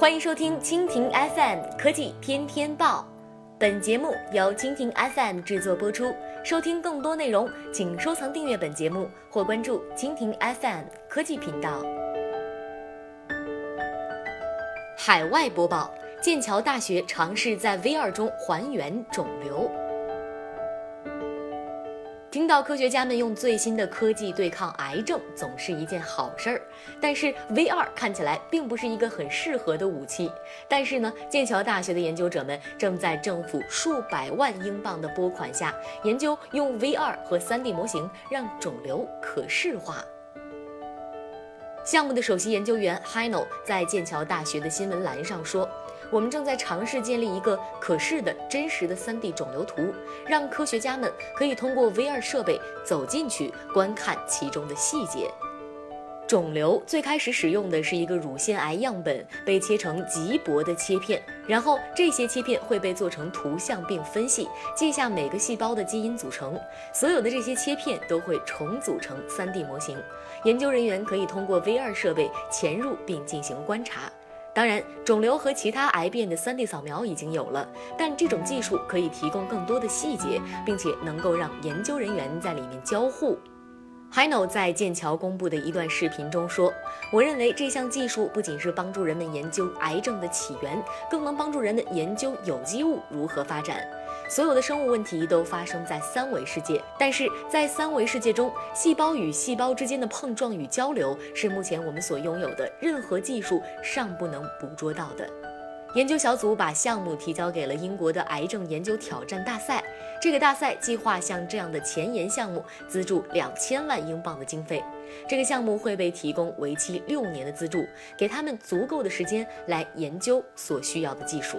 欢迎收听蜻蜓 FM 科技天天报，本节目由蜻蜓 FM 制作播出。收听更多内容，请收藏订阅本节目或关注蜻蜓 FM 科技频道。海外播报：剑桥大学尝试在 VR 中还原肿瘤。听到科学家们用最新的科技对抗癌症，总是一件好事儿。但是 VR 看起来并不是一个很适合的武器。但是呢，剑桥大学的研究者们正在政府数百万英镑的拨款下，研究用 VR 和 3D 模型让肿瘤可视化。项目的首席研究员 Hino 在剑桥大学的新闻栏上说。我们正在尝试建立一个可视的真实的 3D 肿瘤图，让科学家们可以通过 VR 设备走进去观看其中的细节。肿瘤最开始使用的是一个乳腺癌样本，被切成极薄的切片，然后这些切片会被做成图像并分析，记下每个细胞的基因组成。所有的这些切片都会重组成 3D 模型，研究人员可以通过 VR 设备潜入并进行观察。当然，肿瘤和其他癌变的 3D 扫描已经有了，但这种技术可以提供更多的细节，并且能够让研究人员在里面交互。Hino 在剑桥公布的一段视频中说：“我认为这项技术不仅是帮助人们研究癌症的起源，更能帮助人们研究有机物如何发展。所有的生物问题都发生在三维世界，但是在三维世界中，细胞与细胞之间的碰撞与交流是目前我们所拥有的任何技术尚不能捕捉到的。”研究小组把项目提交给了英国的癌症研究挑战大赛。这个大赛计划向这样的前沿项目资助两千万英镑的经费。这个项目会被提供为期六年的资助，给他们足够的时间来研究所需要的技术。